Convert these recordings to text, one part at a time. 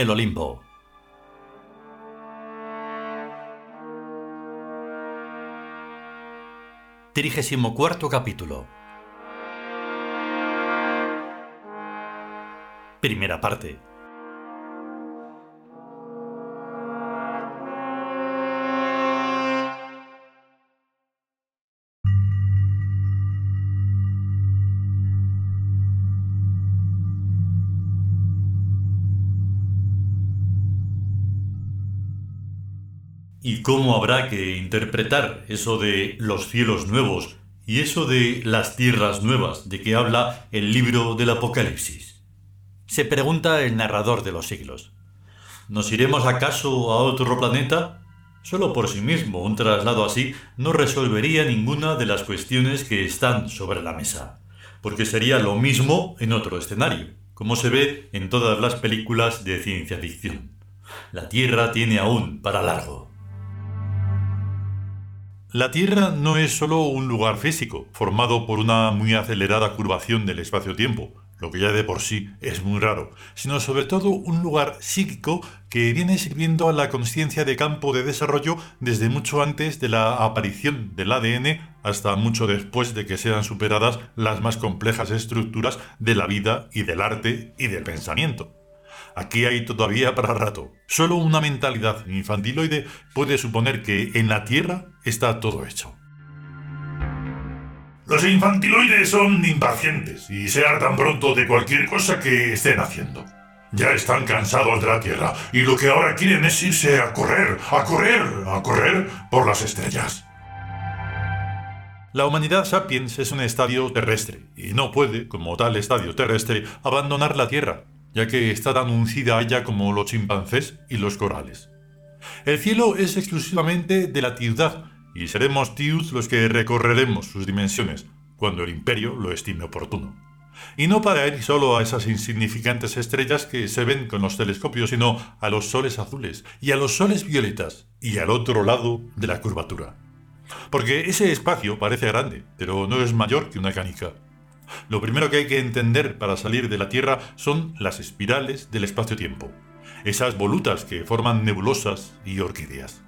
el Olimpo. Trigésimo cuarto capítulo. Primera parte. ¿Y cómo habrá que interpretar eso de los cielos nuevos y eso de las tierras nuevas de que habla el libro del Apocalipsis? Se pregunta el narrador de los siglos. ¿Nos iremos acaso a otro planeta? Solo por sí mismo un traslado así no resolvería ninguna de las cuestiones que están sobre la mesa, porque sería lo mismo en otro escenario, como se ve en todas las películas de ciencia ficción. La Tierra tiene aún para largo. La Tierra no es solo un lugar físico, formado por una muy acelerada curvación del espacio-tiempo, lo que ya de por sí es muy raro, sino sobre todo un lugar psíquico que viene sirviendo a la conciencia de campo de desarrollo desde mucho antes de la aparición del ADN hasta mucho después de que sean superadas las más complejas estructuras de la vida y del arte y del pensamiento. Aquí hay todavía para rato. Solo una mentalidad infantiloide puede suponer que en la Tierra está todo hecho. Los infantiloides son impacientes y se hartan pronto de cualquier cosa que estén haciendo. Ya están cansados de la Tierra y lo que ahora quieren es irse a correr, a correr, a correr por las estrellas. La humanidad sapiens es un estadio terrestre y no puede, como tal estadio terrestre, abandonar la Tierra, ya que está tan uncida allá como los chimpancés y los corales. El cielo es exclusivamente de la ciudad, y seremos tiud los que recorreremos sus dimensiones, cuando el imperio lo estime oportuno. Y no para ir solo a esas insignificantes estrellas que se ven con los telescopios, sino a los soles azules y a los soles violetas, y al otro lado de la curvatura. Porque ese espacio parece grande, pero no es mayor que una canica. Lo primero que hay que entender para salir de la Tierra son las espirales del espacio-tiempo, esas volutas que forman nebulosas y orquídeas.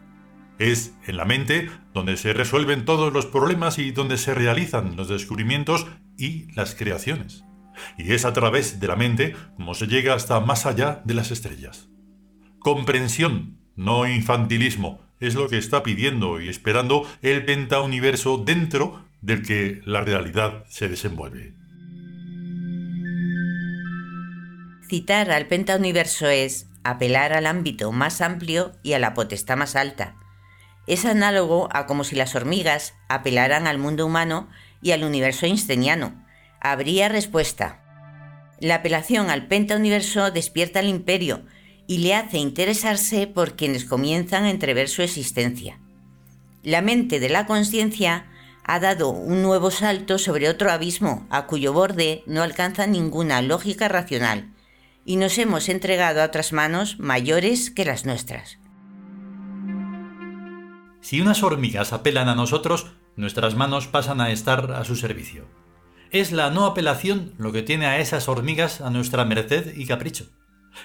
Es en la mente donde se resuelven todos los problemas y donde se realizan los descubrimientos y las creaciones. Y es a través de la mente como se llega hasta más allá de las estrellas. Comprensión, no infantilismo, es lo que está pidiendo y esperando el pentauniverso dentro del que la realidad se desenvuelve. Citar al pentauniverso es apelar al ámbito más amplio y a la potestad más alta. Es análogo a como si las hormigas apelaran al mundo humano y al universo einsteiniano. Habría respuesta. La apelación al pentauniverso despierta al imperio y le hace interesarse por quienes comienzan a entrever su existencia. La mente de la conciencia ha dado un nuevo salto sobre otro abismo a cuyo borde no alcanza ninguna lógica racional, y nos hemos entregado a otras manos mayores que las nuestras. Si unas hormigas apelan a nosotros, nuestras manos pasan a estar a su servicio. Es la no apelación lo que tiene a esas hormigas a nuestra merced y capricho.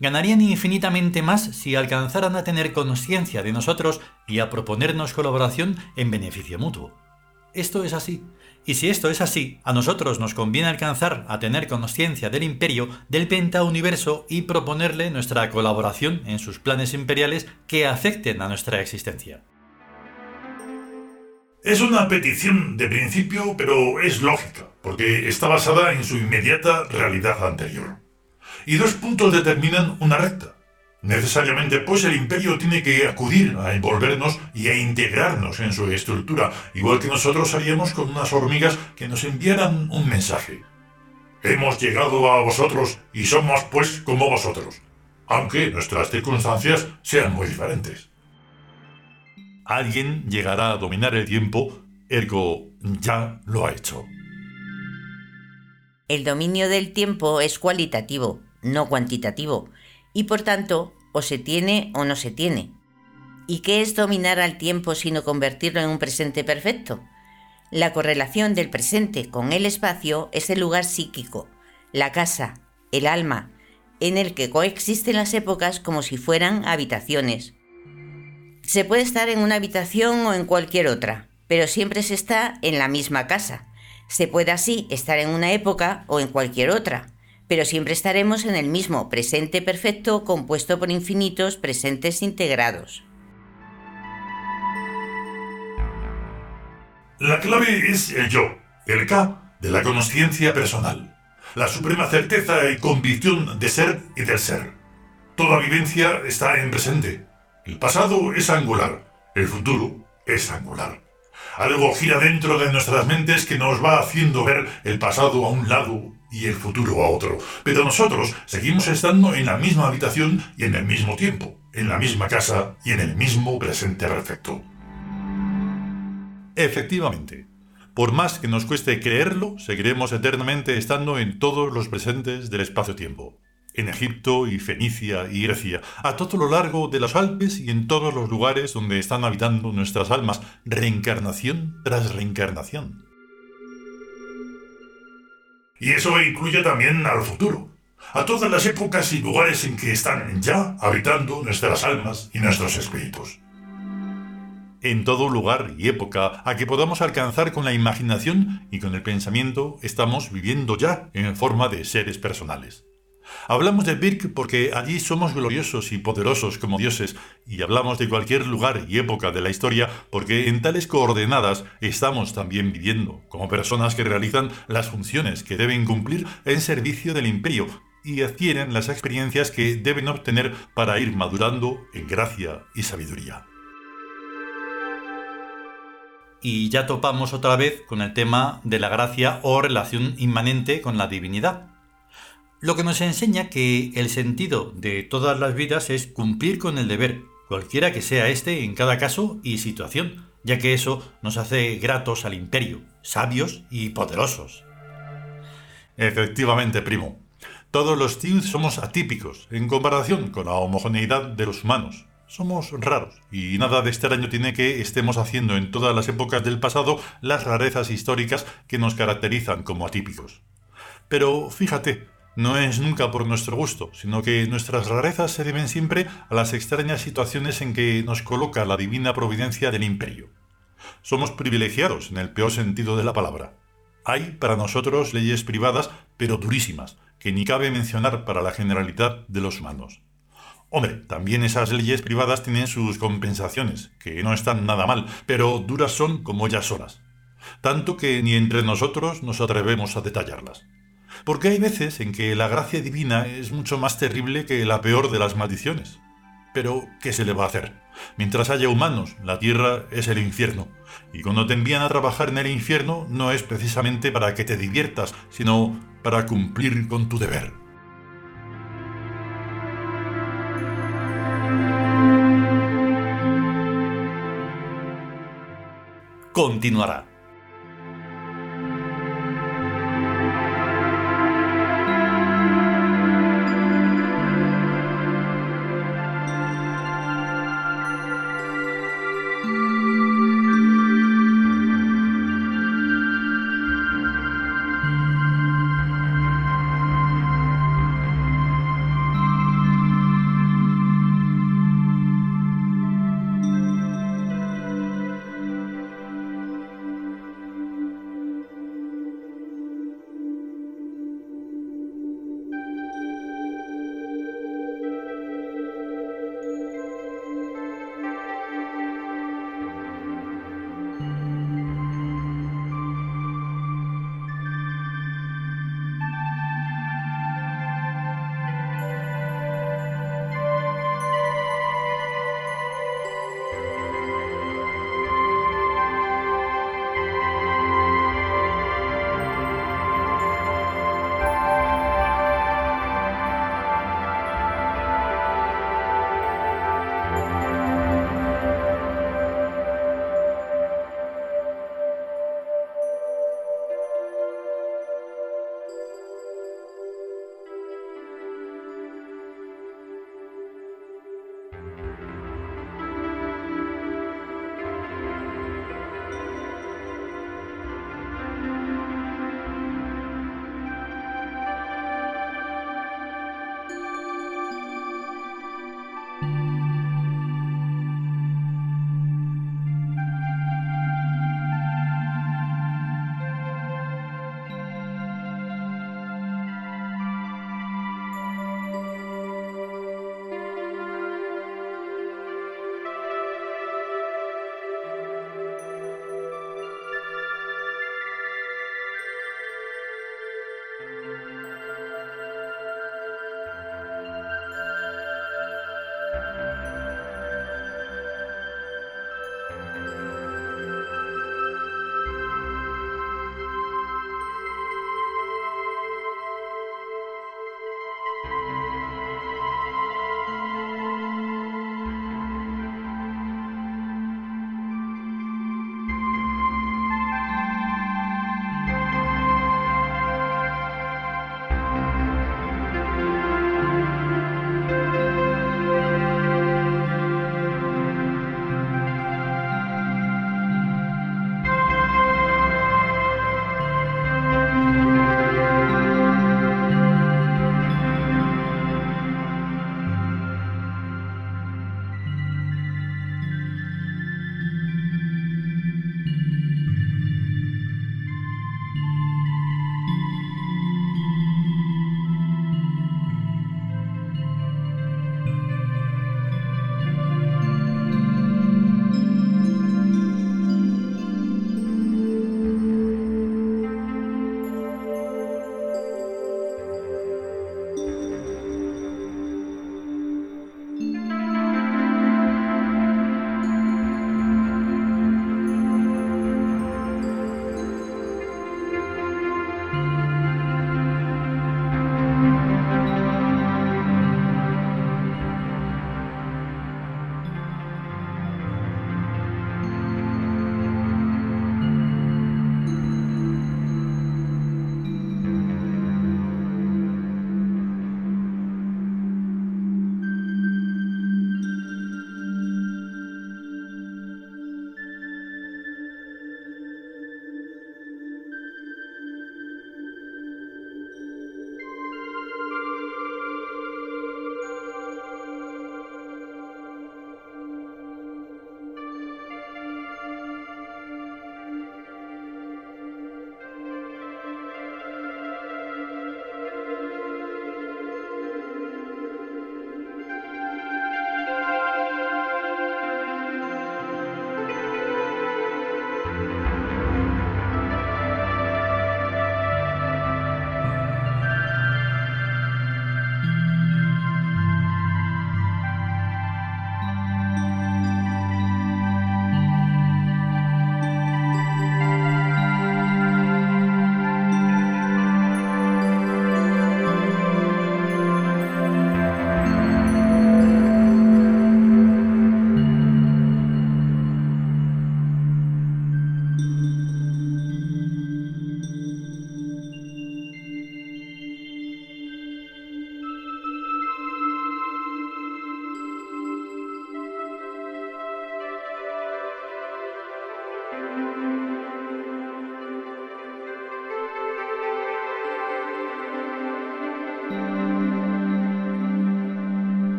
Ganarían infinitamente más si alcanzaran a tener conciencia de nosotros y a proponernos colaboración en beneficio mutuo. Esto es así. Y si esto es así, a nosotros nos conviene alcanzar a tener conciencia del imperio, del pentauniverso y proponerle nuestra colaboración en sus planes imperiales que afecten a nuestra existencia. Es una petición de principio, pero es lógica, porque está basada en su inmediata realidad anterior. Y dos puntos determinan una recta. Necesariamente, pues el imperio tiene que acudir a envolvernos y a integrarnos en su estructura, igual que nosotros haríamos con unas hormigas que nos enviaran un mensaje. Hemos llegado a vosotros y somos pues como vosotros, aunque nuestras circunstancias sean muy diferentes. Alguien llegará a dominar el tiempo, ergo ya lo ha hecho. El dominio del tiempo es cualitativo, no cuantitativo, y por tanto o se tiene o no se tiene. ¿Y qué es dominar al tiempo sino convertirlo en un presente perfecto? La correlación del presente con el espacio es el lugar psíquico, la casa, el alma, en el que coexisten las épocas como si fueran habitaciones. Se puede estar en una habitación o en cualquier otra, pero siempre se está en la misma casa. Se puede así estar en una época o en cualquier otra, pero siempre estaremos en el mismo presente perfecto compuesto por infinitos presentes integrados. La clave es el yo, el K de la conciencia personal, la suprema certeza y convicción de ser y del ser. Toda vivencia está en presente. El pasado es angular, el futuro es angular. Algo gira dentro de nuestras mentes que nos va haciendo ver el pasado a un lado y el futuro a otro. Pero nosotros seguimos estando en la misma habitación y en el mismo tiempo, en la misma casa y en el mismo presente perfecto. Efectivamente. Por más que nos cueste creerlo, seguiremos eternamente estando en todos los presentes del espacio-tiempo. En Egipto y Fenicia y Grecia, a todo lo largo de los Alpes y en todos los lugares donde están habitando nuestras almas, reencarnación tras reencarnación. Y eso incluye también al futuro, a todas las épocas y lugares en que están ya habitando nuestras almas y nuestros espíritus en todo lugar y época a que podamos alcanzar con la imaginación y con el pensamiento estamos viviendo ya en forma de seres personales. Hablamos de Birk porque allí somos gloriosos y poderosos como dioses, y hablamos de cualquier lugar y época de la historia porque en tales coordenadas estamos también viviendo, como personas que realizan las funciones que deben cumplir en servicio del imperio y adquieren las experiencias que deben obtener para ir madurando en gracia y sabiduría y ya topamos otra vez con el tema de la gracia o relación inmanente con la divinidad. Lo que nos enseña que el sentido de todas las vidas es cumplir con el deber, cualquiera que sea este en cada caso y situación, ya que eso nos hace gratos al imperio, sabios y poderosos. Efectivamente, primo. Todos los tíos somos atípicos en comparación con la homogeneidad de los humanos. Somos raros y nada de extraño tiene que estemos haciendo en todas las épocas del pasado las rarezas históricas que nos caracterizan como atípicos. Pero fíjate, no es nunca por nuestro gusto, sino que nuestras rarezas se deben siempre a las extrañas situaciones en que nos coloca la divina providencia del imperio. Somos privilegiados en el peor sentido de la palabra. Hay para nosotros leyes privadas, pero durísimas, que ni cabe mencionar para la generalidad de los humanos. Hombre, también esas leyes privadas tienen sus compensaciones, que no están nada mal, pero duras son como ya solas. Tanto que ni entre nosotros nos atrevemos a detallarlas. Porque hay veces en que la gracia divina es mucho más terrible que la peor de las maldiciones. Pero, ¿qué se le va a hacer? Mientras haya humanos, la tierra es el infierno. Y cuando te envían a trabajar en el infierno, no es precisamente para que te diviertas, sino para cumplir con tu deber. continuará.